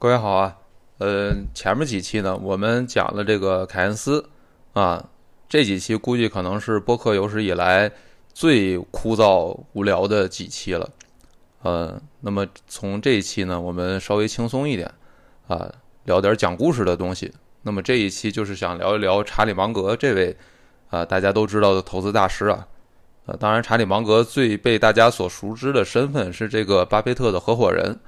各位好啊，呃，前面几期呢，我们讲了这个凯恩斯啊，这几期估计可能是播客有史以来最枯燥无聊的几期了，呃，那么从这一期呢，我们稍微轻松一点啊，聊点讲故事的东西。那么这一期就是想聊一聊查理芒格这位啊，大家都知道的投资大师啊，呃，当然查理芒格最被大家所熟知的身份是这个巴菲特的合伙人。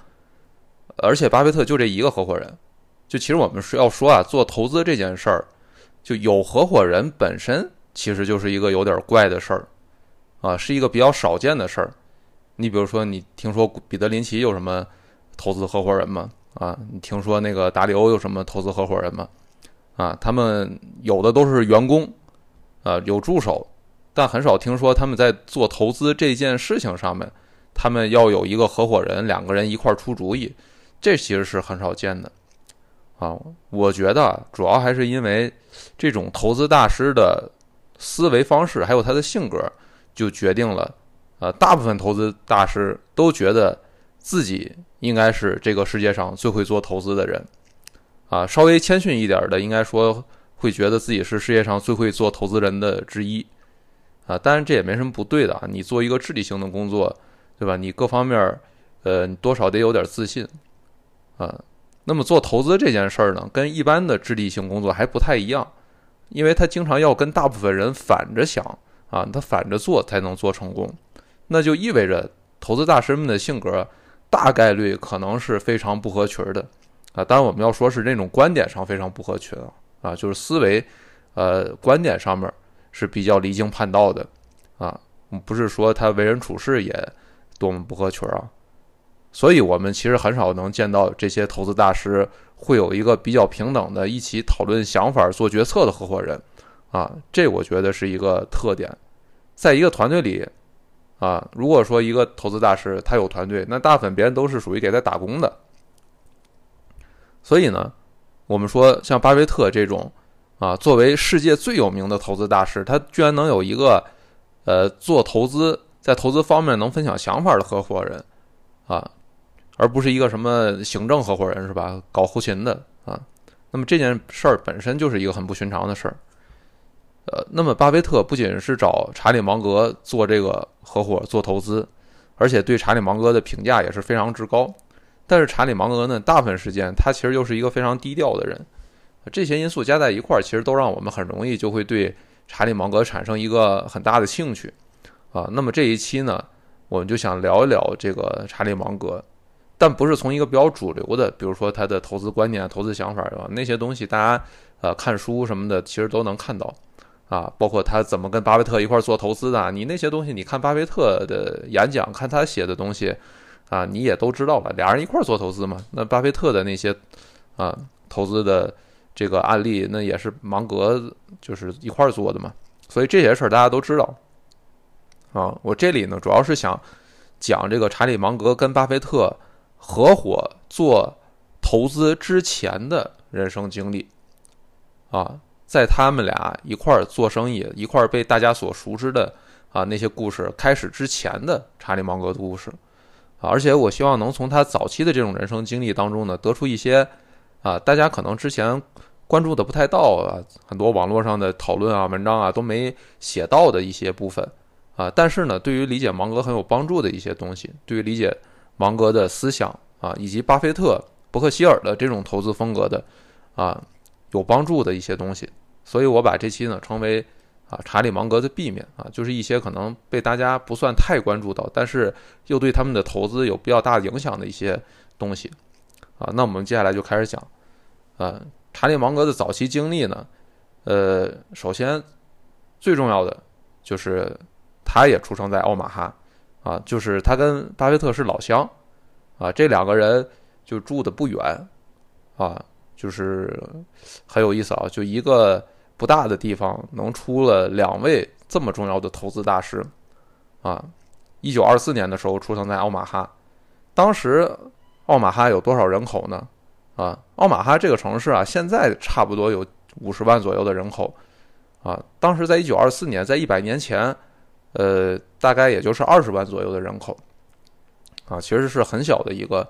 而且巴菲特就这一个合伙人，就其实我们是要说啊，做投资这件事儿，就有合伙人本身其实就是一个有点怪的事儿，啊，是一个比较少见的事儿。你比如说，你听说彼得林奇有什么投资合伙人吗？啊，你听说那个达里欧有什么投资合伙人吗？啊，他们有的都是员工，啊，有助手，但很少听说他们在做投资这件事情上面，他们要有一个合伙人，两个人一块出主意。这其实是很少见的，啊，我觉得主要还是因为这种投资大师的思维方式，还有他的性格，就决定了，呃，大部分投资大师都觉得自己应该是这个世界上最会做投资的人，啊，稍微谦逊一点的，应该说会觉得自己是世界上最会做投资人的之一，啊，当然这也没什么不对的啊，你做一个智力型的工作，对吧？你各方面，呃，多少得有点自信。啊，那么做投资这件事儿呢，跟一般的智力性工作还不太一样，因为他经常要跟大部分人反着想啊，他反着做才能做成功，那就意味着投资大师们的性格大概率可能是非常不合群的啊。当然，我们要说是这种观点上非常不合群啊，啊，就是思维呃观点上面是比较离经叛道的啊，不是说他为人处事也多么不合群啊。所以，我们其实很少能见到这些投资大师会有一个比较平等的、一起讨论想法、做决策的合伙人，啊，这我觉得是一个特点。在一个团队里，啊，如果说一个投资大师他有团队，那大部分别人都是属于给他打工的。所以呢，我们说像巴菲特这种，啊，作为世界最有名的投资大师，他居然能有一个，呃，做投资在投资方面能分享想法的合伙人，啊。而不是一个什么行政合伙人是吧？搞后勤的啊，那么这件事儿本身就是一个很不寻常的事儿。呃，那么巴菲特不仅是找查理芒格做这个合伙做投资，而且对查理芒格的评价也是非常之高。但是查理芒格呢，大部分时间他其实又是一个非常低调的人。这些因素加在一块儿，其实都让我们很容易就会对查理芒格产生一个很大的兴趣啊。那么这一期呢，我们就想聊一聊这个查理芒格。但不是从一个比较主流的，比如说他的投资观念、投资想法对吧？那些东西大家呃看书什么的，其实都能看到啊。包括他怎么跟巴菲特一块做投资的，你那些东西，你看巴菲特的演讲，看他写的东西啊，你也都知道了。俩人一块做投资嘛，那巴菲特的那些啊投资的这个案例，那也是芒格就是一块做的嘛。所以这些事儿大家都知道啊。我这里呢，主要是想讲这个查理芒格跟巴菲特。合伙做投资之前的人生经历，啊，在他们俩一块儿做生意、一块儿被大家所熟知的啊那些故事开始之前的查理芒格的故事，啊，而且我希望能从他早期的这种人生经历当中呢，得出一些啊大家可能之前关注的不太到啊，很多网络上的讨论啊、文章啊都没写到的一些部分啊，但是呢，对于理解芒格很有帮助的一些东西，对于理解。芒格的思想啊，以及巴菲特、伯克希尔的这种投资风格的啊，有帮助的一些东西，所以我把这期呢称为啊查理芒格的 B 面啊，就是一些可能被大家不算太关注到，但是又对他们的投资有比较大影响的一些东西啊。那我们接下来就开始讲啊查理芒格的早期经历呢，呃，首先最重要的就是他也出生在奥马哈。啊，就是他跟巴菲特是老乡，啊，这两个人就住的不远，啊，就是很有意思啊，就一个不大的地方能出了两位这么重要的投资大师，啊，一九二四年的时候出生在奥马哈，当时奥马哈有多少人口呢？啊，奥马哈这个城市啊，现在差不多有五十万左右的人口，啊，当时在一九二四年，在一百年前。呃，大概也就是二十万左右的人口，啊，其实是很小的一个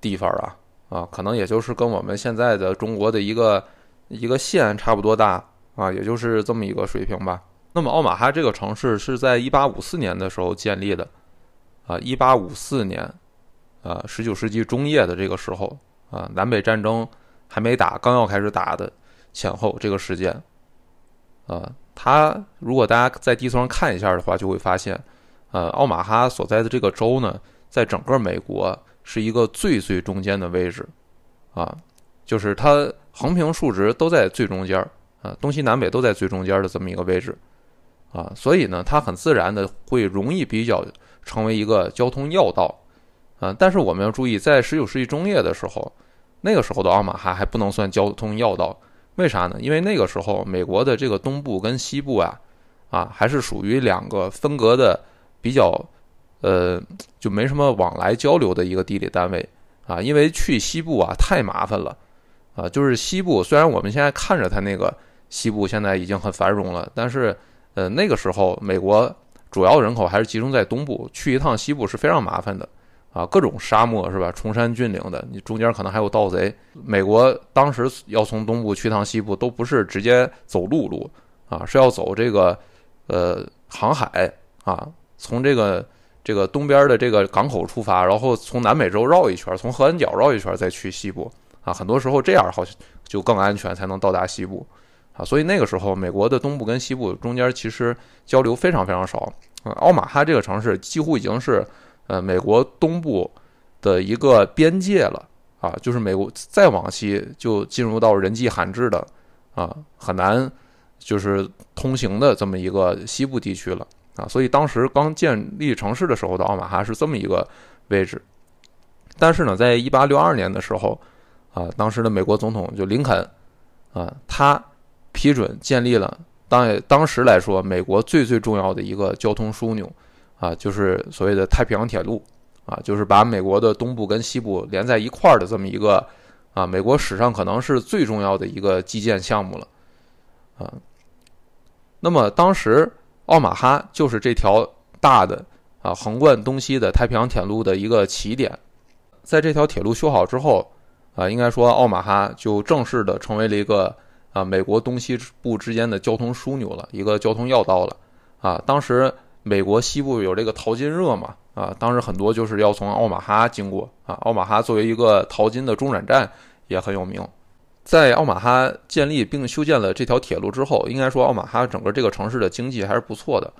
地方啊，啊，可能也就是跟我们现在的中国的一个一个县差不多大啊，也就是这么一个水平吧。那么奥马哈这个城市是在一八五四年的时候建立的，啊一八五四年，啊十九世纪中叶的这个时候，啊，南北战争还没打，刚要开始打的前后这个时间，啊，它如果大家在地图上看一下的话，就会发现，呃，奥马哈所在的这个州呢，在整个美国是一个最最中间的位置，啊，就是它横平竖直都在最中间，啊，东西南北都在最中间的这么一个位置。啊，所以呢，它很自然的会容易比较成为一个交通要道，啊，但是我们要注意，在十九世纪中叶的时候，那个时候的奥马哈还不能算交通要道，为啥呢？因为那个时候美国的这个东部跟西部啊，啊，还是属于两个分隔的比较，呃，就没什么往来交流的一个地理单位啊，因为去西部啊太麻烦了，啊，就是西部虽然我们现在看着它那个西部现在已经很繁荣了，但是。呃，那个时候美国主要人口还是集中在东部，去一趟西部是非常麻烦的，啊，各种沙漠是吧？崇山峻岭的，你中间可能还有盗贼。美国当时要从东部去趟西部，都不是直接走陆路，啊，是要走这个呃航海啊，从这个这个东边的这个港口出发，然后从南美洲绕一圈，从合恩角绕一圈再去西部，啊，很多时候这样好像就更安全，才能到达西部。啊，所以那个时候，美国的东部跟西部中间其实交流非常非常少。嗯奥马哈这个城市几乎已经是呃美国东部的一个边界了啊，就是美国再往西就进入到人迹罕至的啊，很难就是通行的这么一个西部地区了啊。所以当时刚建立城市的时候的奥马哈是这么一个位置。但是呢，在一八六二年的时候啊，当时的美国总统就林肯啊，他。批准建立了当当时来说，美国最最重要的一个交通枢纽，啊，就是所谓的太平洋铁路，啊，就是把美国的东部跟西部连在一块儿的这么一个，啊，美国史上可能是最重要的一个基建项目了，啊，那么当时奥马哈就是这条大的啊横贯东西的太平洋铁路的一个起点，在这条铁路修好之后，啊，应该说奥马哈就正式的成为了一个。啊，美国东西部之间的交通枢纽了，一个交通要道了。啊，当时美国西部有这个淘金热嘛，啊，当时很多就是要从奥马哈经过。啊，奥马哈作为一个淘金的中转站也很有名。在奥马哈建立并修建了这条铁路之后，应该说奥马哈整个这个城市的经济还是不错的。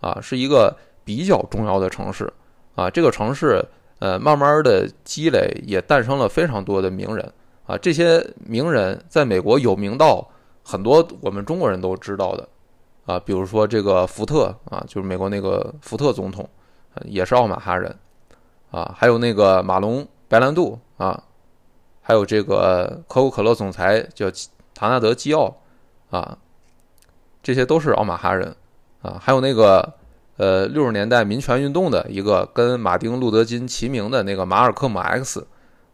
啊，是一个比较重要的城市。啊，这个城市呃，慢慢的积累也诞生了非常多的名人。啊，这些名人在美国有名到很多我们中国人都知道的，啊，比如说这个福特啊，就是美国那个福特总统，也是奥马哈人，啊，还有那个马龙白兰度啊，还有这个可口可乐总裁叫唐纳德基奥啊，这些都是奥马哈人，啊，还有那个呃六十年代民权运动的一个跟马丁路德金齐名的那个马尔科姆 X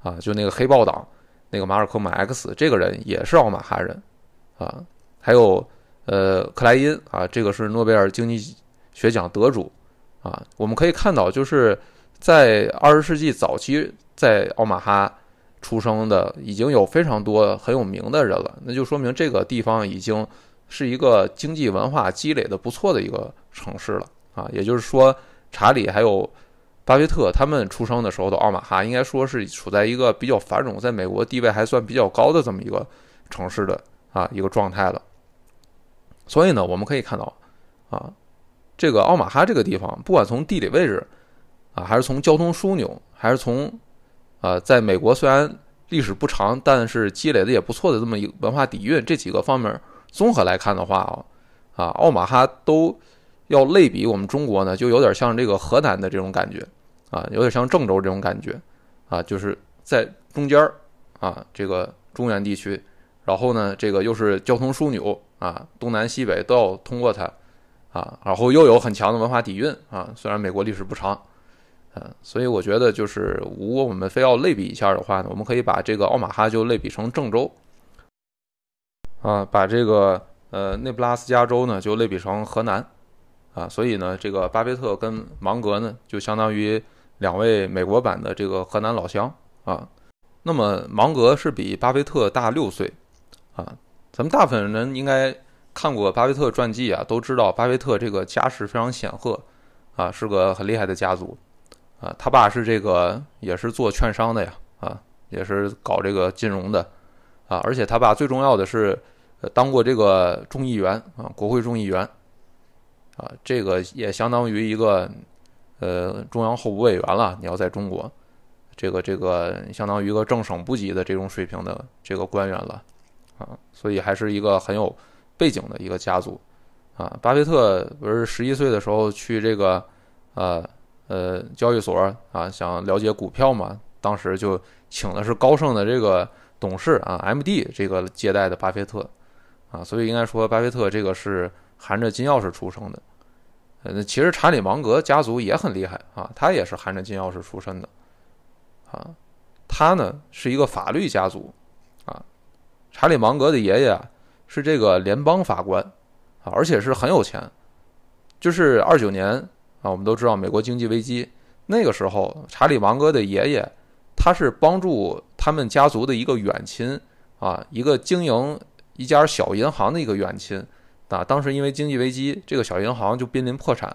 啊，就那个黑豹党。那个马尔科姆 X 这个人也是奥马哈人，啊，还有呃克莱因啊，这个是诺贝尔经济学奖得主，啊，我们可以看到，就是在二十世纪早期在奥马哈出生的已经有非常多很有名的人了，那就说明这个地方已经是一个经济文化积累的不错的一个城市了，啊，也就是说查理还有。巴菲特他们出生的时候的奥马哈，应该说是处在一个比较繁荣，在美国地位还算比较高的这么一个城市的啊一个状态了。所以呢，我们可以看到啊，这个奥马哈这个地方，不管从地理位置啊，还是从交通枢纽，还是从啊，在美国虽然历史不长，但是积累的也不错的这么一个文化底蕴，这几个方面综合来看的话啊，啊，奥马哈都。要类比我们中国呢，就有点像这个河南的这种感觉，啊，有点像郑州这种感觉，啊，就是在中间儿，啊，这个中原地区，然后呢，这个又是交通枢纽，啊，东南西北都要通过它，啊，然后又有很强的文化底蕴，啊，虽然美国历史不长，嗯，所以我觉得就是，如果我们非要类比一下的话呢，我们可以把这个奥马哈就类比成郑州，啊，把这个呃内布拉斯加州呢就类比成河南。啊，所以呢，这个巴菲特跟芒格呢，就相当于两位美国版的这个河南老乡啊。那么芒格是比巴菲特大六岁啊。咱们大部分人应该看过巴菲特传记啊，都知道巴菲特这个家世非常显赫啊，是个很厉害的家族啊。他爸是这个也是做券商的呀啊，也是搞这个金融的啊。而且他爸最重要的是当过这个众议员啊，国会众议员啊，这个也相当于一个呃中央候补委员了。你要在中国，这个这个相当于一个正省部级的这种水平的这个官员了。啊，所以还是一个很有背景的一个家族，啊，巴菲特不是十一岁的时候去这个，呃呃交易所啊，想了解股票嘛，当时就请的是高盛的这个董事啊，MD 这个接待的巴菲特，啊，所以应该说巴菲特这个是含着金钥匙出生的，呃，其实查理芒格家族也很厉害啊，他也是含着金钥匙出身的，啊，他呢是一个法律家族。查理芒格的爷爷，是这个联邦法官啊，而且是很有钱。就是二九年啊，我们都知道美国经济危机，那个时候查理芒格的爷爷，他是帮助他们家族的一个远亲啊，一个经营一家小银行的一个远亲啊。当时因为经济危机，这个小银行就濒临破产，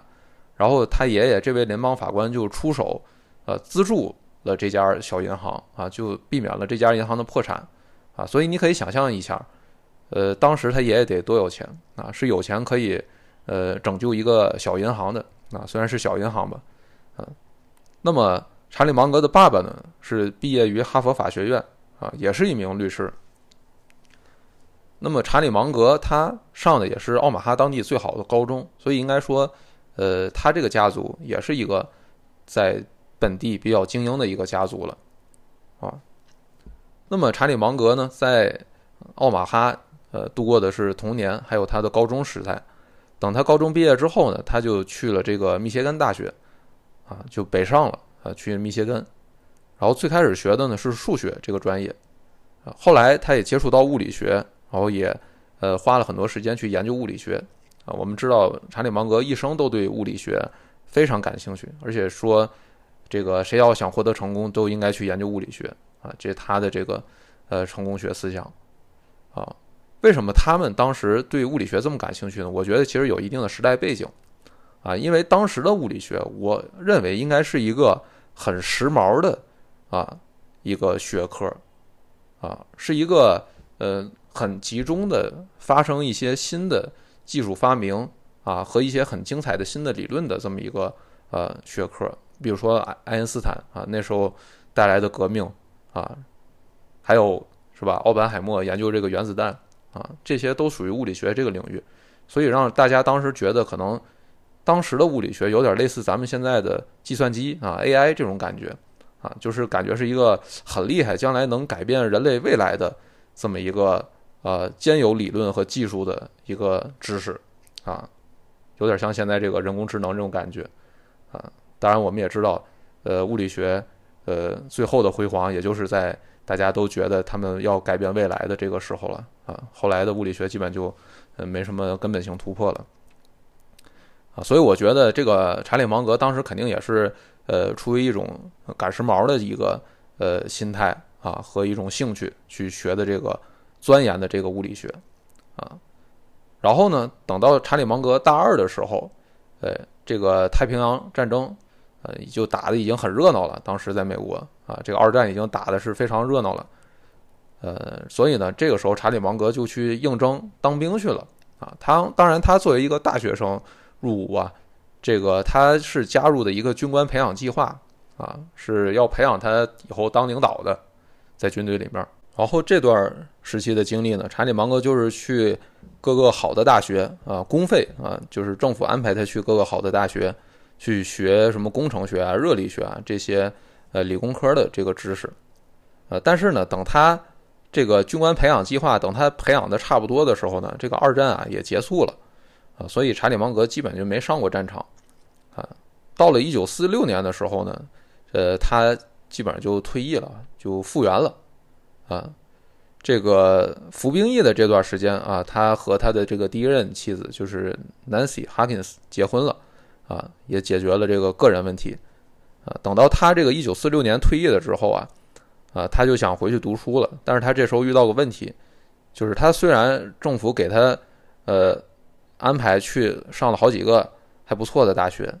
然后他爷爷这位联邦法官就出手，呃，资助了这家小银行啊，就避免了这家银行的破产。啊，所以你可以想象一下，呃，当时他爷爷得多有钱啊？是有钱可以，呃，拯救一个小银行的啊，虽然是小银行吧，啊，那么查理芒格的爸爸呢，是毕业于哈佛法学院啊，也是一名律师。那么查理芒格他上的也是奥马哈当地最好的高中，所以应该说，呃，他这个家族也是一个在本地比较精英的一个家族了，啊。那么查理芒格呢，在奥马哈呃度过的是童年，还有他的高中时代。等他高中毕业之后呢，他就去了这个密歇根大学，啊，就北上了啊，去密歇根。然后最开始学的呢是数学这个专业，啊，后来他也接触到物理学，然后也呃花了很多时间去研究物理学。啊，我们知道查理芒格一生都对物理学非常感兴趣，而且说这个谁要想获得成功，都应该去研究物理学。啊，这是他的这个呃成功学思想啊。为什么他们当时对物理学这么感兴趣呢？我觉得其实有一定的时代背景啊，因为当时的物理学，我认为应该是一个很时髦的啊一个学科啊，是一个呃很集中的发生一些新的技术发明啊和一些很精彩的新的理论的这么一个呃学科。比如说爱爱因斯坦啊，那时候带来的革命。啊，还有是吧？奥本海默研究这个原子弹啊，这些都属于物理学这个领域，所以让大家当时觉得可能当时的物理学有点类似咱们现在的计算机啊 AI 这种感觉啊，就是感觉是一个很厉害，将来能改变人类未来的这么一个呃兼有理论和技术的一个知识啊，有点像现在这个人工智能这种感觉啊。当然，我们也知道，呃，物理学。呃，最后的辉煌，也就是在大家都觉得他们要改变未来的这个时候了啊。后来的物理学基本就呃没什么根本性突破了啊。所以我觉得这个查理芒格当时肯定也是呃出于一种赶时髦的一个呃心态啊和一种兴趣去学的这个钻研的这个物理学啊。然后呢，等到查理芒格大二的时候，呃，这个太平洋战争。呃，就打的已经很热闹了。当时在美国啊，这个二战已经打的是非常热闹了。呃，所以呢，这个时候查理芒格就去应征当兵去了啊。他当然，他作为一个大学生入伍啊，这个他是加入的一个军官培养计划啊，是要培养他以后当领导的，在军队里面。然后这段时期的经历呢，查理芒格就是去各个好的大学啊，公费啊，就是政府安排他去各个好的大学。去学什么工程学啊、热力学啊这些呃理工科的这个知识，呃，但是呢，等他这个军官培养计划等他培养的差不多的时候呢，这个二战啊也结束了啊，所以查理芒格基本就没上过战场啊。到了一九四六年的时候呢，呃，他基本上就退役了，就复员了啊。这个服兵役的这段时间啊，他和他的这个第一任妻子就是 Nancy Hawkins 结婚了。啊，也解决了这个个人问题，啊，等到他这个一九四六年退役了之后啊，啊，他就想回去读书了。但是他这时候遇到个问题，就是他虽然政府给他呃安排去上了好几个还不错的大学，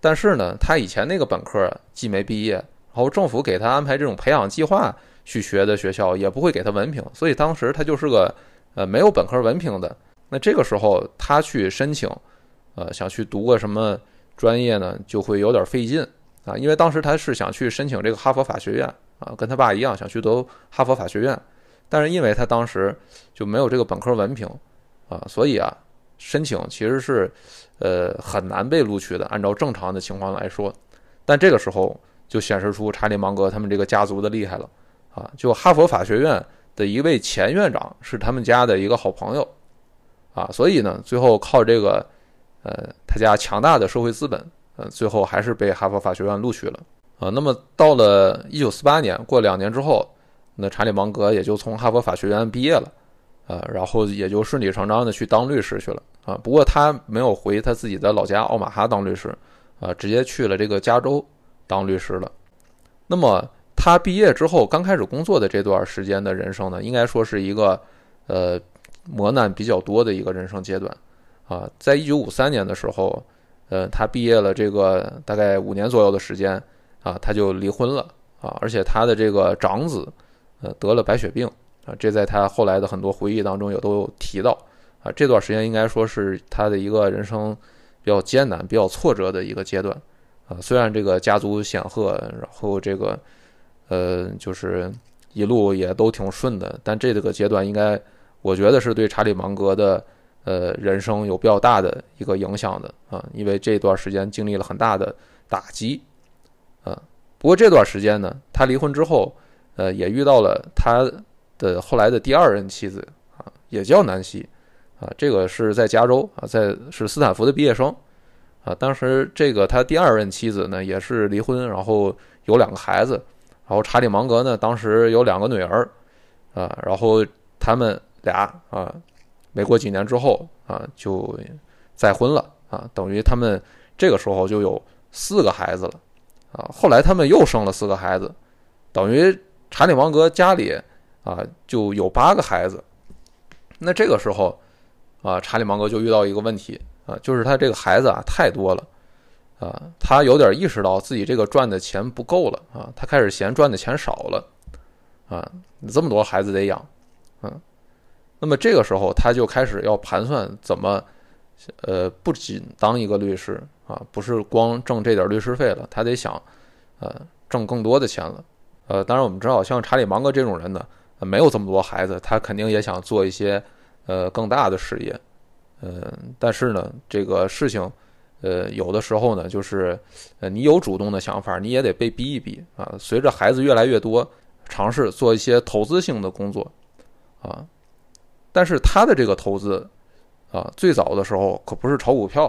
但是呢，他以前那个本科既没毕业，然后政府给他安排这种培养计划去学的学校也不会给他文凭，所以当时他就是个呃没有本科文凭的。那这个时候他去申请，呃，想去读个什么专业呢，就会有点费劲啊，因为当时他是想去申请这个哈佛法学院啊，跟他爸一样想去读哈佛法学院，但是因为他当时就没有这个本科文凭啊，所以啊，申请其实是呃很难被录取的。按照正常的情况来说，但这个时候就显示出查理芒格他们这个家族的厉害了啊，就哈佛法学院的一位前院长是他们家的一个好朋友。啊，所以呢，最后靠这个，呃，他家强大的社会资本，呃，最后还是被哈佛法学院录取了。啊，那么到了一九四八年，过两年之后，那查理芒格也就从哈佛法学院毕业了，啊，然后也就顺理成章的去当律师去了。啊，不过他没有回他自己的老家奥马哈当律师，啊，直接去了这个加州当律师了。那么他毕业之后刚开始工作的这段时间的人生呢，应该说是一个，呃。磨难比较多的一个人生阶段，啊，在一九五三年的时候，呃，他毕业了这个大概五年左右的时间，啊，他就离婚了，啊，而且他的这个长子，呃，得了白血病，啊，这在他后来的很多回忆当中也都有提到，啊，这段时间应该说是他的一个人生比较艰难、比较挫折的一个阶段，啊，虽然这个家族显赫，然后这个，呃，就是一路也都挺顺的，但这个阶段应该。我觉得是对查理芒格的呃人生有比较大的一个影响的啊，因为这段时间经历了很大的打击啊。不过这段时间呢，他离婚之后，呃，也遇到了他的后来的第二任妻子啊，也叫南希啊。这个是在加州啊，在是斯坦福的毕业生啊。当时这个他第二任妻子呢，也是离婚，然后有两个孩子。然后查理芒格呢，当时有两个女儿啊，然后他们。俩啊，没过几年之后啊，就再婚了啊，等于他们这个时候就有四个孩子了啊。后来他们又生了四个孩子，等于查理芒格家里啊就有八个孩子。那这个时候啊，查理芒格就遇到一个问题啊，就是他这个孩子啊太多了啊，他有点意识到自己这个赚的钱不够了啊，他开始嫌赚的钱少了啊，这么多孩子得养，嗯。那么这个时候，他就开始要盘算怎么，呃，不仅当一个律师啊，不是光挣这点律师费了，他得想，呃，挣更多的钱了。呃，当然我们知道，像查理芒格这种人呢，没有这么多孩子，他肯定也想做一些呃更大的事业。嗯，但是呢，这个事情，呃，有的时候呢，就是呃，你有主动的想法，你也得被逼一逼啊。随着孩子越来越多，尝试做一些投资性的工作，啊。但是他的这个投资，啊，最早的时候可不是炒股票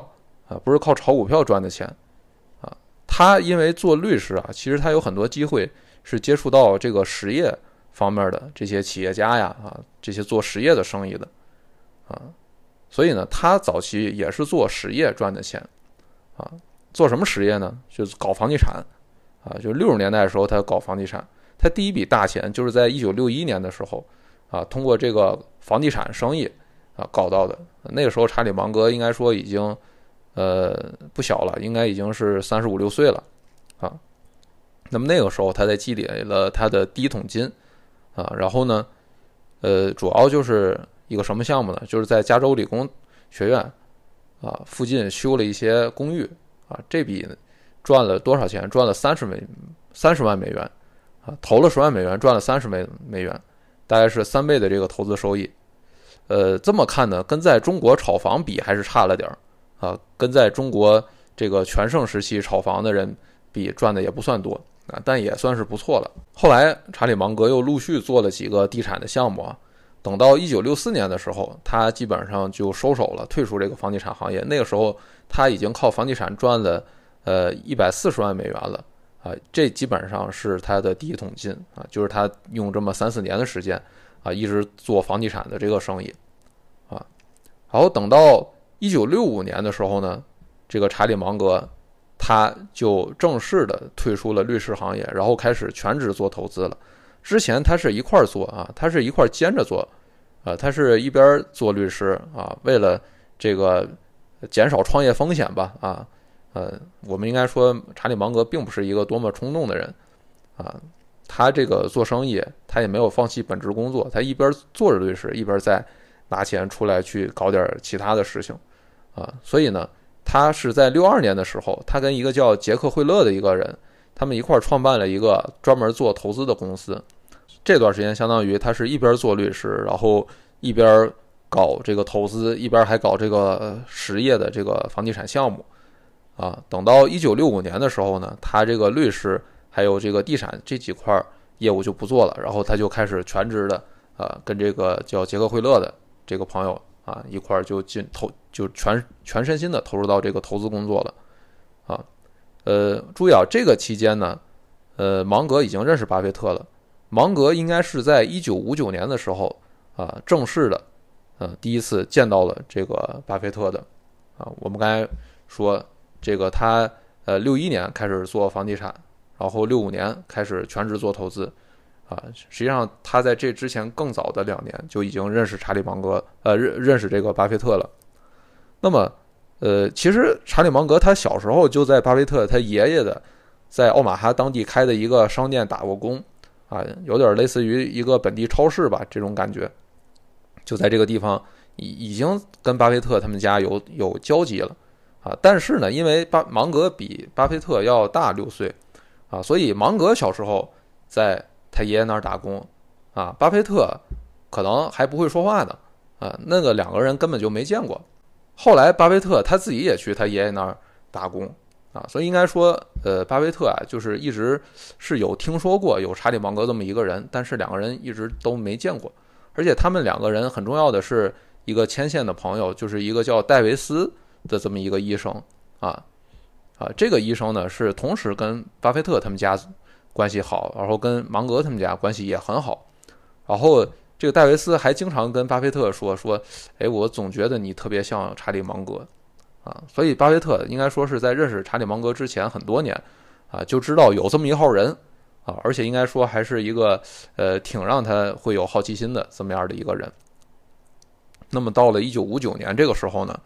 啊，不是靠炒股票赚的钱，啊，他因为做律师啊，其实他有很多机会是接触到这个实业方面的这些企业家呀，啊，这些做实业的生意的，啊，所以呢，他早期也是做实业赚的钱，啊，做什么实业呢？就是搞房地产，啊，就六十年代的时候他搞房地产，他第一笔大钱就是在一九六一年的时候。啊，通过这个房地产生意啊搞到的。那个时候，查理芒格应该说已经呃不小了，应该已经是三十五六岁了啊。那么那个时候，他在积累了他的第一桶金啊。然后呢，呃，主要就是一个什么项目呢？就是在加州理工学院啊附近修了一些公寓啊。这笔赚了多少钱？赚了三十美三十万美元啊，投了十万美元，赚了三十美美元。大概是三倍的这个投资收益，呃，这么看呢，跟在中国炒房比还是差了点儿啊，跟在中国这个全盛时期炒房的人比赚的也不算多啊，但也算是不错了。后来查理芒格又陆续做了几个地产的项目啊，等到一九六四年的时候，他基本上就收手了，退出这个房地产行业。那个时候他已经靠房地产赚了呃一百四十万美元了。啊，这基本上是他的第一桶金啊，就是他用这么三四年的时间啊，一直做房地产的这个生意啊。然后等到一九六五年的时候呢，这个查理芒格他就正式的退出了律师行业，然后开始全职做投资了之前他是一块儿做啊，他是一块儿兼着做，啊，他是一边做律师啊，为了这个减少创业风险吧，啊，呃，我们应该说查理芒格并不是一个多么冲动的人，啊，他这个做生意他也没有放弃本职工作，他一边做着律师，一边在拿钱出来去搞点其他的事情，啊，所以呢，他是在六二年的时候，他跟一个叫杰克惠勒的一个人。他们一块儿创办了一个专门做投资的公司，这段时间相当于他是一边做律师，然后一边搞这个投资，一边还搞这个实业的这个房地产项目，啊，等到一九六五年的时候呢，他这个律师还有这个地产这几块业务就不做了，然后他就开始全职的啊，跟这个叫杰克惠勒的这个朋友啊一块就进投，就全全身心的投入到这个投资工作了，啊。呃，注意啊，这个期间呢，呃，芒格已经认识巴菲特了。芒格应该是在一九五九年的时候啊，正式的，呃，第一次见到了这个巴菲特的。啊，我们刚才说这个他呃六一年开始做房地产，然后六五年开始全职做投资，啊，实际上他在这之前更早的两年就已经认识查理芒格，呃，认认识这个巴菲特了。那么。呃，其实查理芒格他小时候就在巴菲特他爷爷的在奥马哈当地开的一个商店打过工，啊，有点类似于一个本地超市吧，这种感觉，就在这个地方已已经跟巴菲特他们家有有交集了，啊，但是呢，因为巴芒格比巴菲特要大六岁，啊，所以芒格小时候在他爷爷那儿打工，啊，巴菲特可能还不会说话呢，啊，那个两个人根本就没见过。后来，巴菲特他自己也去他爷爷那儿打工啊，所以应该说，呃，巴菲特啊，就是一直是有听说过有查理芒格这么一个人，但是两个人一直都没见过。而且他们两个人很重要的是一个牵线的朋友，就是一个叫戴维斯的这么一个医生啊啊，这个医生呢是同时跟巴菲特他们家关系好，然后跟芒格他们家关系也很好，然后。这个戴维斯还经常跟巴菲特说说，哎，我总觉得你特别像查理芒格，啊，所以巴菲特应该说是在认识查理芒格之前很多年，啊，就知道有这么一号人，啊，而且应该说还是一个呃挺让他会有好奇心的这么样的一个人。那么到了一九五九年这个时候呢，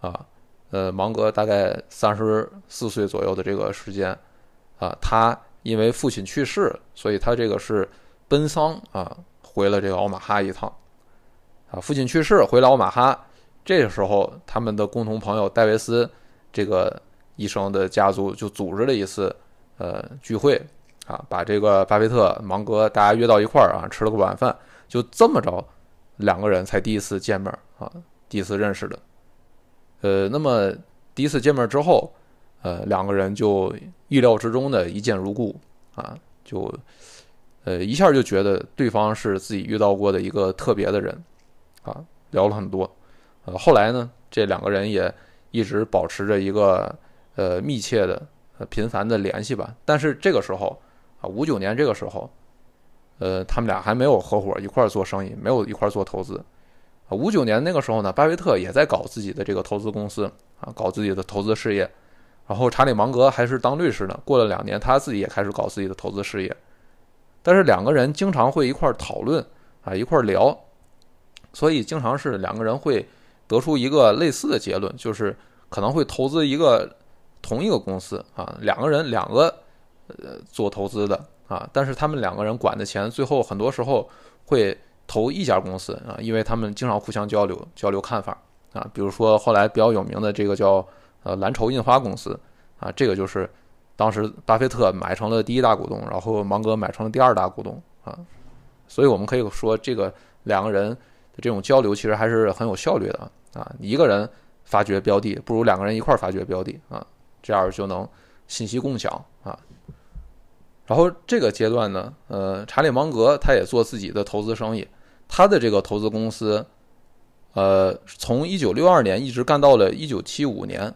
啊，呃，芒格大概三十四岁左右的这个时间，啊，他因为父亲去世，所以他这个是奔丧啊。回了这个奥马哈一趟，啊，父亲去世，回了奥马哈。这个时候，他们的共同朋友戴维斯这个医生的家族就组织了一次呃聚会，啊，把这个巴菲特、芒格大家约到一块儿啊，吃了个晚饭。就这么着，两个人才第一次见面啊，第一次认识的。呃，那么第一次见面之后，呃，两个人就意料之中的一见如故啊，就。呃，一下就觉得对方是自己遇到过的一个特别的人，啊，聊了很多，呃，后来呢，这两个人也一直保持着一个呃密切的、呃频繁的联系吧。但是这个时候啊，五九年这个时候，呃，他们俩还没有合伙一块做生意，没有一块做投资。五九年那个时候呢，巴菲特也在搞自己的这个投资公司啊，搞自己的投资事业。然后查理芒格还是当律师呢。过了两年，他自己也开始搞自己的投资事业。但是两个人经常会一块儿讨论啊，一块儿聊，所以经常是两个人会得出一个类似的结论，就是可能会投资一个同一个公司啊，两个人两个呃做投资的啊，但是他们两个人管的钱最后很多时候会投一家公司啊，因为他们经常互相交流交流看法啊，比如说后来比较有名的这个叫呃蓝筹印花公司啊，这个就是。当时巴菲特买成了第一大股东，然后芒格买成了第二大股东啊，所以我们可以说这个两个人的这种交流其实还是很有效率的啊。一个人发掘标的，不如两个人一块儿发掘标的啊，这样就能信息共享啊。然后这个阶段呢，呃，查理芒格他也做自己的投资生意，他的这个投资公司，呃，从一九六二年一直干到了一九七五年。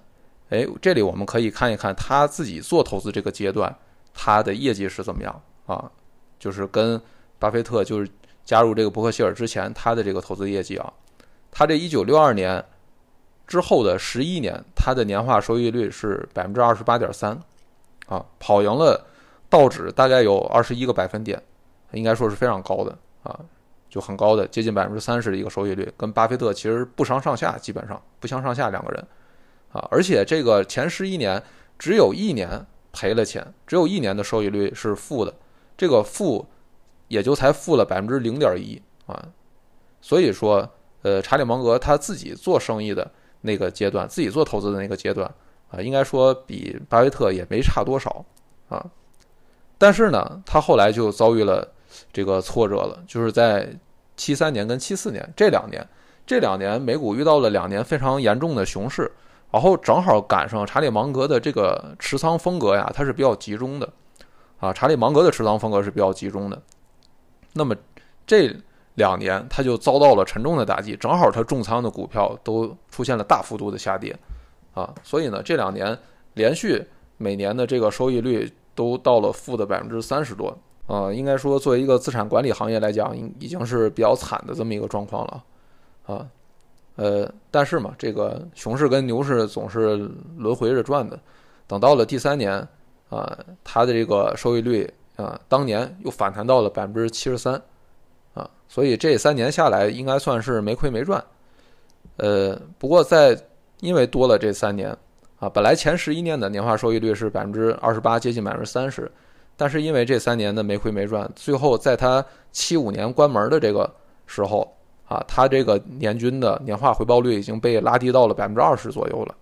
哎，这里我们可以看一看他自己做投资这个阶段，他的业绩是怎么样啊？就是跟巴菲特就是加入这个伯克希尔之前，他的这个投资业绩啊，他这一九六二年之后的十一年，他的年化收益率是百分之二十八点三，啊，跑赢了道指大概有二十一个百分点，应该说是非常高的啊，就很高的，接近百分之三十的一个收益率，跟巴菲特其实不相上下，基本上不相上下两个人啊。而且这个前十一年只有一年赔了钱，只有一年的收益率是负的，这个负也就才负了百分之零点一啊。所以说，呃，查理芒格他自己做生意的那个阶段，自己做投资的那个阶段。啊，应该说比巴菲特也没差多少啊，但是呢，他后来就遭遇了这个挫折了，就是在七三年跟七四年这两年，这两年美股遇到了两年非常严重的熊市，然后正好赶上查理芒格的这个持仓风格呀，它是比较集中的。啊，查理芒格的持仓风格是比较集中的，那么这两年他就遭到了沉重的打击，正好他重仓的股票都出现了大幅度的下跌。啊，所以呢，这两年连续每年的这个收益率都到了负的百分之三十多，啊，应该说作为一个资产管理行业来讲，已已经是比较惨的这么一个状况了，啊，呃，但是嘛，这个熊市跟牛市总是轮回着转的，等到了第三年，啊，它的这个收益率啊，当年又反弹到了百分之七十三，啊，所以这三年下来应该算是没亏没赚，呃，不过在因为多了这三年，啊，本来前十一年的年化收益率是百分之二十八，接近百分之三十，但是因为这三年的没亏没赚，最后在他七五年关门的这个时候，啊，他这个年均的年化回报率已经被拉低到了百分之二十左右了，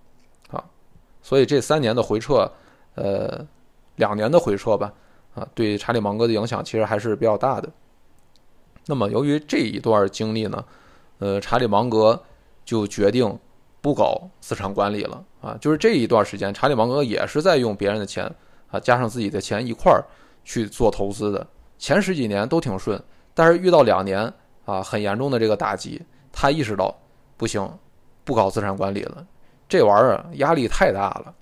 啊，所以这三年的回撤，呃，两年的回撤吧，啊，对查理芒格的影响其实还是比较大的。那么由于这一段经历呢，呃，查理芒格就决定。不搞资产管理了啊，就是这一段时间，查理芒格也是在用别人的钱啊，加上自己的钱一块儿去做投资的。前十几年都挺顺，但是遇到两年啊很严重的这个打击，他意识到不行，不搞资产管理了，这玩意儿压力太大了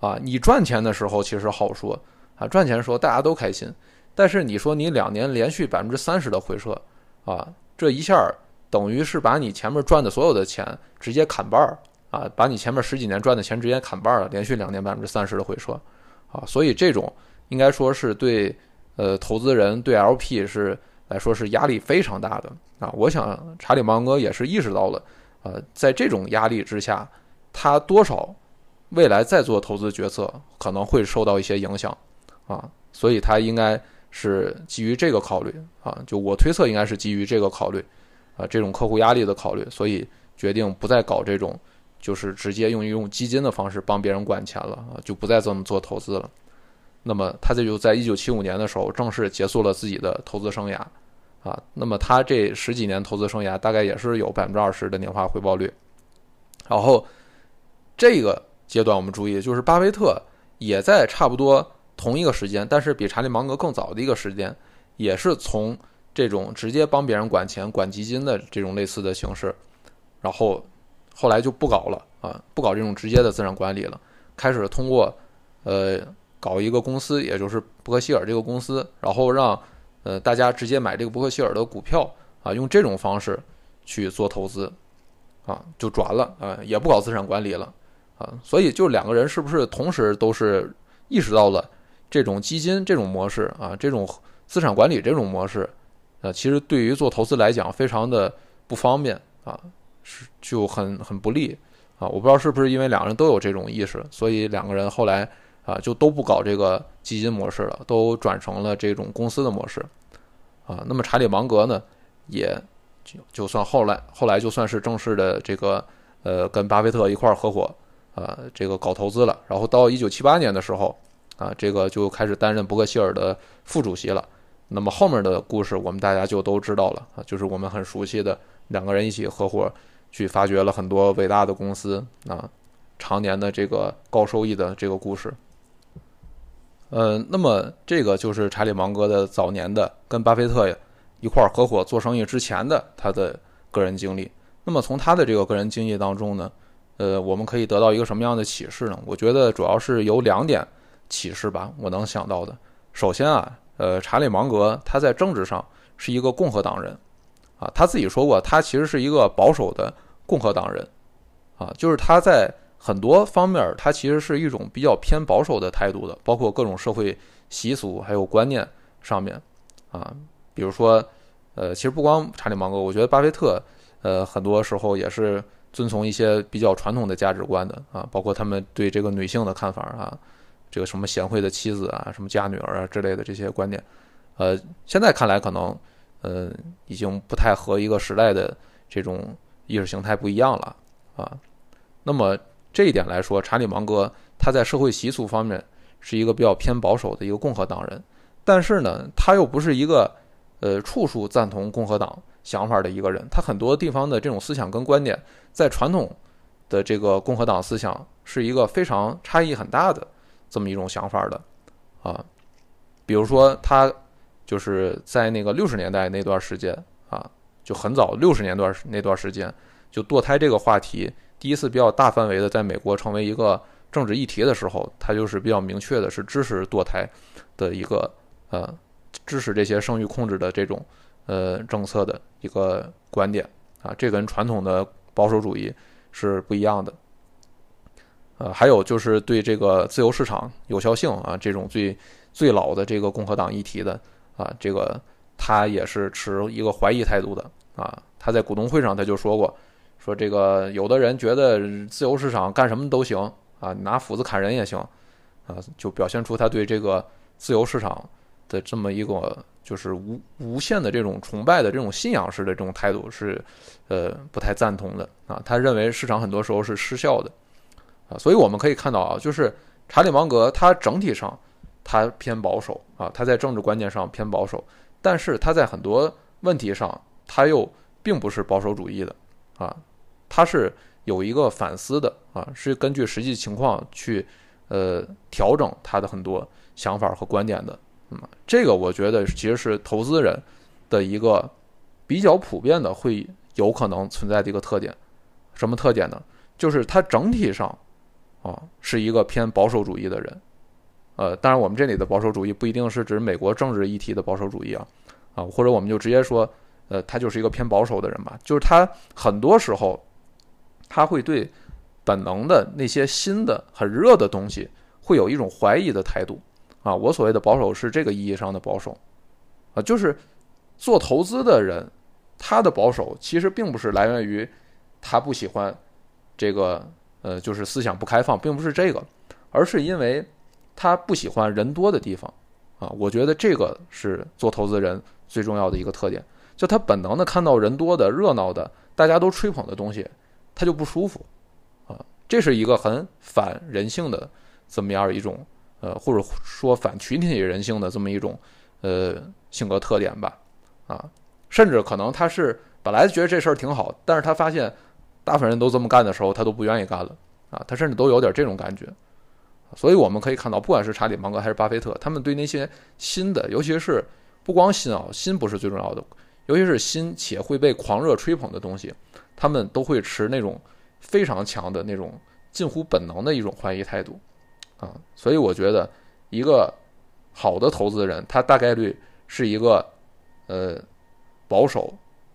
啊！你赚钱的时候其实好说啊，赚钱的时候大家都开心，但是你说你两年连续百分之三十的回撤啊，这一下等于是把你前面赚的所有的钱直接砍半儿。啊，把你前面十几年赚的钱直接砍半儿了，连续两年百分之三十的回撤，啊，所以这种应该说是对呃投资人对 LP 是来说是压力非常大的啊。我想查理芒格也是意识到了，呃，在这种压力之下，他多少未来再做投资决策可能会受到一些影响啊，所以他应该是基于这个考虑啊，就我推测应该是基于这个考虑啊，这种客户压力的考虑，所以决定不再搞这种。就是直接用用基金的方式帮别人管钱了啊，就不再这么做投资了。那么他这就在一九七五年的时候正式结束了自己的投资生涯啊。那么他这十几年投资生涯大概也是有百分之二十的年化回报率。然后这个阶段我们注意，就是巴菲特也在差不多同一个时间，但是比查理芒格更早的一个时间，也是从这种直接帮别人管钱、管基金的这种类似的形式，然后。后来就不搞了啊，不搞这种直接的资产管理了，开始通过，呃，搞一个公司，也就是伯克希尔这个公司，然后让呃大家直接买这个伯克希尔的股票啊，用这种方式去做投资，啊，就转了啊，也不搞资产管理了啊，所以就两个人是不是同时都是意识到了这种基金这种模式啊，这种资产管理这种模式，呃，其实对于做投资来讲非常的不方便啊。是就很很不利啊！我不知道是不是因为两个人都有这种意识，所以两个人后来啊就都不搞这个基金模式了，都转成了这种公司的模式啊。那么查理芒格呢，也就就算后来后来就算是正式的这个呃跟巴菲特一块儿合伙啊这个搞投资了。然后到一九七八年的时候啊，这个就开始担任伯克希尔的副主席了。那么后面的故事我们大家就都知道了啊，就是我们很熟悉的两个人一起合伙。去发掘了很多伟大的公司啊，常年的这个高收益的这个故事。呃，那么这个就是查理芒格的早年的跟巴菲特一块儿合伙做生意之前的他的个人经历。那么从他的这个个人经历当中呢，呃，我们可以得到一个什么样的启示呢？我觉得主要是有两点启示吧，我能想到的。首先啊，呃，查理芒格他在政治上是一个共和党人。啊，他自己说过，他其实是一个保守的共和党人，啊，就是他在很多方面，他其实是一种比较偏保守的态度的，包括各种社会习俗还有观念上面，啊，比如说，呃，其实不光查理芒格，我觉得巴菲特，呃，很多时候也是遵从一些比较传统的价值观的啊，包括他们对这个女性的看法啊，这个什么贤惠的妻子啊，什么嫁女儿啊之类的这些观点，呃，现在看来可能，呃，已经不太和一个时代的这种意识形态不一样了啊。那么这一点来说，查理芒格他在社会习俗方面是一个比较偏保守的一个共和党人，但是呢，他又不是一个呃处处赞同共和党想法的一个人。他很多地方的这种思想跟观点，在传统的这个共和党思想是一个非常差异很大的这么一种想法的啊。比如说，他就是在那个六十年代那段时间啊，就很早六十年段那段时间，就堕胎这个话题。第一次比较大范围的在美国成为一个政治议题的时候，他就是比较明确的是支持堕胎的一个呃支持这些生育控制的这种呃政策的一个观点啊，这跟传统的保守主义是不一样的。呃，还有就是对这个自由市场有效性啊这种最最老的这个共和党议题的啊，这个他也是持一个怀疑态度的啊，他在股东会上他就说过。说这个，有的人觉得自由市场干什么都行啊，拿斧子砍人也行，啊，就表现出他对这个自由市场的这么一个就是无无限的这种崇拜的这种信仰式的这种态度是，呃，不太赞同的啊。他认为市场很多时候是失效的啊，所以我们可以看到啊，就是查理芒格他整体上他偏保守啊，他在政治观念上偏保守，但是他在很多问题上他又并不是保守主义的啊。他是有一个反思的啊，是根据实际情况去呃调整他的很多想法和观点的。那么这个我觉得其实是投资人的一个比较普遍的会有可能存在的一个特点。什么特点呢？就是他整体上啊是一个偏保守主义的人。呃，当然我们这里的保守主义不一定是指美国政治议题的保守主义啊啊，或者我们就直接说呃他就是一个偏保守的人吧。就是他很多时候。他会对本能的那些新的很热的东西，会有一种怀疑的态度啊。我所谓的保守是这个意义上的保守啊，就是做投资的人，他的保守其实并不是来源于他不喜欢这个呃，就是思想不开放，并不是这个，而是因为他不喜欢人多的地方啊。我觉得这个是做投资人最重要的一个特点，就他本能的看到人多的、热闹的、大家都吹捧的东西。他就不舒服，啊，这是一个很反人性的这么样一种，呃，或者说反群体人性的这么一种，呃，性格特点吧，啊，甚至可能他是本来觉得这事儿挺好，但是他发现大部分人都这么干的时候，他都不愿意干了，啊，他甚至都有点这种感觉，所以我们可以看到，不管是查理芒格还是巴菲特，他们对那些新的，尤其是不光新啊，新不是最重要的，尤其是新且会被狂热吹捧的东西。他们都会持那种非常强的那种近乎本能的一种怀疑态度，啊，所以我觉得一个好的投资人，他大概率是一个呃保守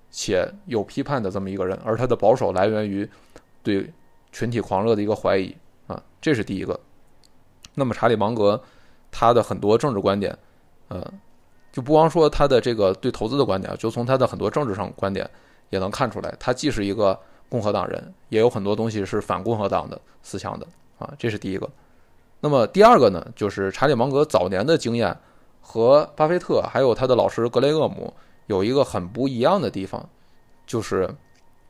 且有批判的这么一个人，而他的保守来源于对群体狂热的一个怀疑，啊，这是第一个。那么查理芒格他的很多政治观点，呃，就不光说他的这个对投资的观点，就从他的很多政治上观点。也能看出来，他既是一个共和党人，也有很多东西是反共和党的思想的啊，这是第一个。那么第二个呢，就是查理芒格早年的经验和巴菲特还有他的老师格雷厄姆有一个很不一样的地方，就是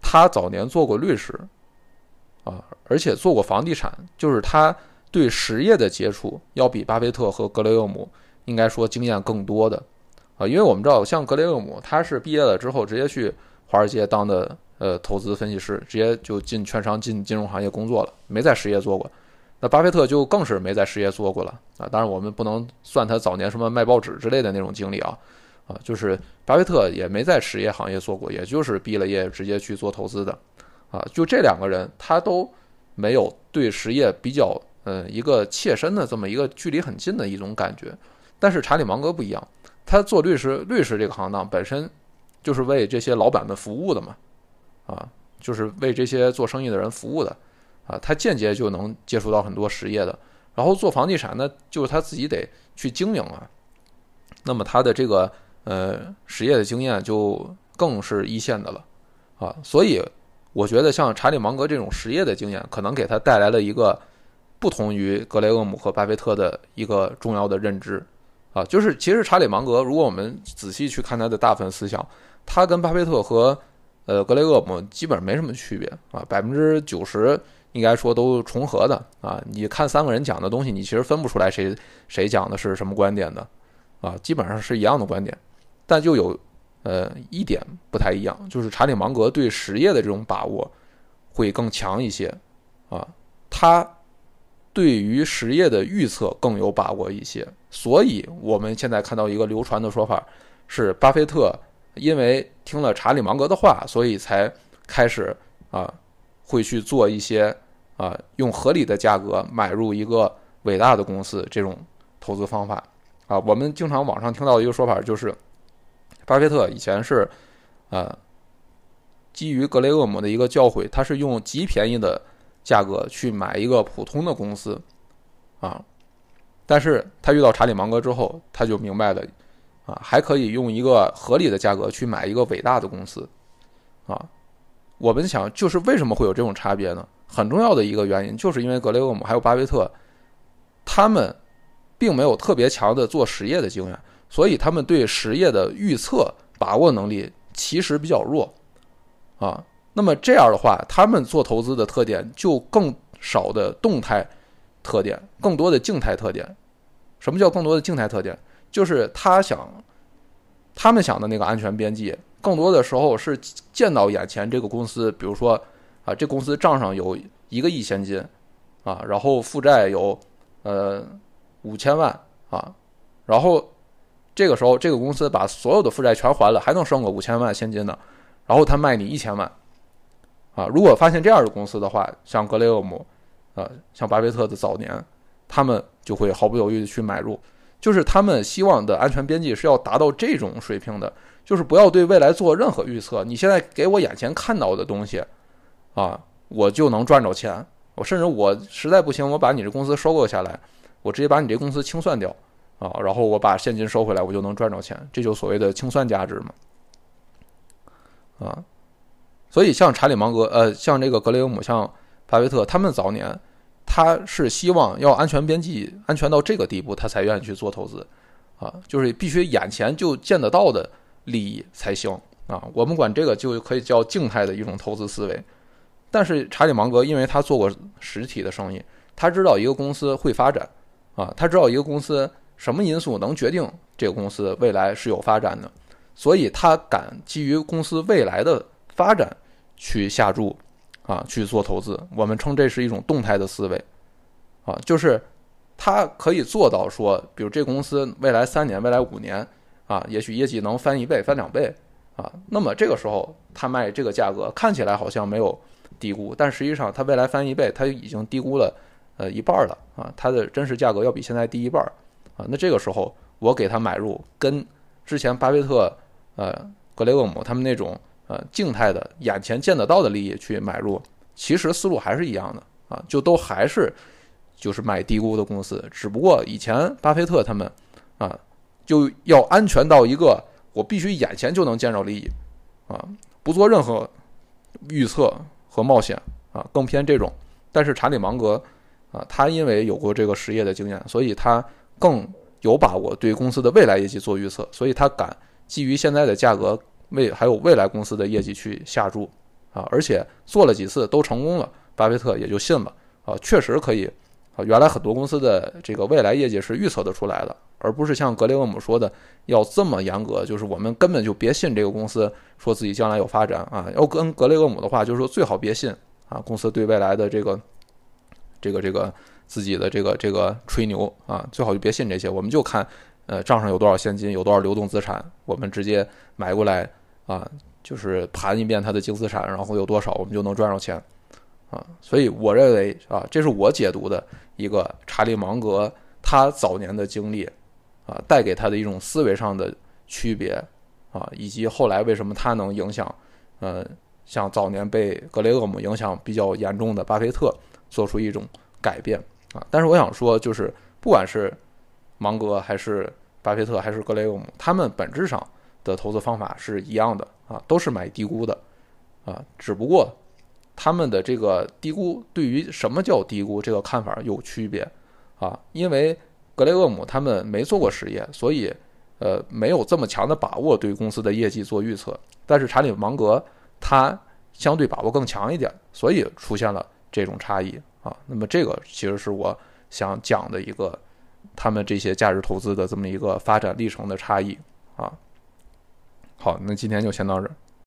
他早年做过律师啊，而且做过房地产，就是他对实业的接触要比巴菲特和格雷厄姆应该说经验更多的啊，因为我们知道，像格雷厄姆他是毕业了之后直接去。华尔街当的呃投资分析师，直接就进券商、进金融行业工作了，没在实业做过。那巴菲特就更是没在实业做过了啊。当然，我们不能算他早年什么卖报纸之类的那种经历啊啊，就是巴菲特也没在实业行业做过，也就是毕了业直接去做投资的啊。就这两个人，他都没有对实业比较呃一个切身的这么一个距离很近的一种感觉。但是查理芒格不一样，他做律师，律师这个行当本身。就是为这些老板们服务的嘛，啊，就是为这些做生意的人服务的，啊，他间接就能接触到很多实业的。然后做房地产呢，就是他自己得去经营啊。那么他的这个呃实业的经验就更是一线的了啊。所以我觉得像查理芒格这种实业的经验，可能给他带来了一个不同于格雷厄姆和巴菲特的一个重要的认知啊，就是其实查理芒格，如果我们仔细去看他的大部分思想，他跟巴菲特和呃格雷厄姆基本上没什么区别啊，百分之九十。应该说都重合的啊！你看三个人讲的东西，你其实分不出来谁谁讲的是什么观点的，啊，基本上是一样的观点，但就有呃一点不太一样，就是查理芒格对实业的这种把握会更强一些，啊，他对于实业的预测更有把握一些，所以我们现在看到一个流传的说法是，巴菲特因为听了查理芒格的话，所以才开始啊会去做一些。啊，用合理的价格买入一个伟大的公司，这种投资方法啊，我们经常网上听到一个说法，就是巴菲特以前是啊，基于格雷厄姆的一个教诲，他是用极便宜的价格去买一个普通的公司啊，但是他遇到查理芒格之后，他就明白了啊，还可以用一个合理的价格去买一个伟大的公司啊。我们想，就是为什么会有这种差别呢？很重要的一个原因，就是因为格雷厄姆还有巴菲特，他们并没有特别强的做实业的经验，所以他们对实业的预测把握能力其实比较弱啊。那么这样的话，他们做投资的特点就更少的动态特点，更多的静态特点。什么叫更多的静态特点？就是他想，他们想的那个安全边际，更多的时候是见到眼前这个公司，比如说。啊，这公司账上有一个亿现金，啊，然后负债有呃五千万啊，然后这个时候这个公司把所有的负债全还了，还能剩个五千万现金呢，然后他卖你一千万，啊，如果发现这样的公司的话，像格雷厄姆，啊，像巴菲特的早年，他们就会毫不犹豫的去买入，就是他们希望的安全边际是要达到这种水平的，就是不要对未来做任何预测，你现在给我眼前看到的东西。啊，我就能赚着钱。我甚至我实在不行，我把你这公司收购下来，我直接把你这公司清算掉啊，然后我把现金收回来，我就能赚着钱。这就所谓的清算价值嘛。啊，所以像查理芒格，呃，像这个格雷厄姆，像巴菲特，他们早年他是希望要安全边际安全到这个地步，他才愿意去做投资啊，就是必须眼前就见得到的利益才行啊。我们管这个就可以叫静态的一种投资思维。但是查理芒格，因为他做过实体的生意，他知道一个公司会发展，啊，他知道一个公司什么因素能决定这个公司未来是有发展的，所以他敢基于公司未来的发展去下注，啊，去做投资。我们称这是一种动态的思维，啊，就是他可以做到说，比如这公司未来三年、未来五年，啊，也许业绩能翻一倍、翻两倍，啊，那么这个时候他卖这个价格看起来好像没有。低估，但实际上它未来翻一倍，它已经低估了，呃一半了啊！它的真实价格要比现在低一半啊！那这个时候我给它买入，跟之前巴菲特、呃格雷厄姆他们那种呃静态的、眼前见得到的利益去买入，其实思路还是一样的啊！就都还是就是买低估的公司，只不过以前巴菲特他们啊就要安全到一个我必须眼前就能见着利益啊，不做任何预测。和冒险啊，更偏这种。但是查理芒格啊，他因为有过这个实业的经验，所以他更有把握对公司的未来业绩做预测，所以他敢基于现在的价格未还有未来公司的业绩去下注啊，而且做了几次都成功了，巴菲特也就信了啊，确实可以啊。原来很多公司的这个未来业绩是预测得出来的。而不是像格雷厄姆说的要这么严格，就是我们根本就别信这个公司说自己将来有发展啊。要跟格雷厄姆的话，就是说最好别信啊，公司对未来的这个这个这个自己的这个这个吹牛啊，最好就别信这些。我们就看呃账上有多少现金，有多少流动资产，我们直接买过来啊，就是盘一遍它的净资产，然后有多少，我们就能赚着钱啊。所以我认为啊，这是我解读的一个查理芒格他早年的经历。啊，带给他的一种思维上的区别啊，以及后来为什么他能影响，呃，像早年被格雷厄姆影响比较严重的巴菲特做出一种改变啊。但是我想说，就是不管是芒格还是巴菲特还是格雷厄姆，他们本质上的投资方法是一样的啊，都是买低估的啊，只不过他们的这个低估对于什么叫低估这个看法有区别啊，因为格雷厄姆他们没做过实业，所以呃没有这么强的把握对公司的业绩做预测，但是查理芒格他相对把握更强一点，所以出现了这种差异啊。那么这个其实是我想讲的一个他们这些价值投资的这么一个发展历程的差异。好，那今天就先到这儿。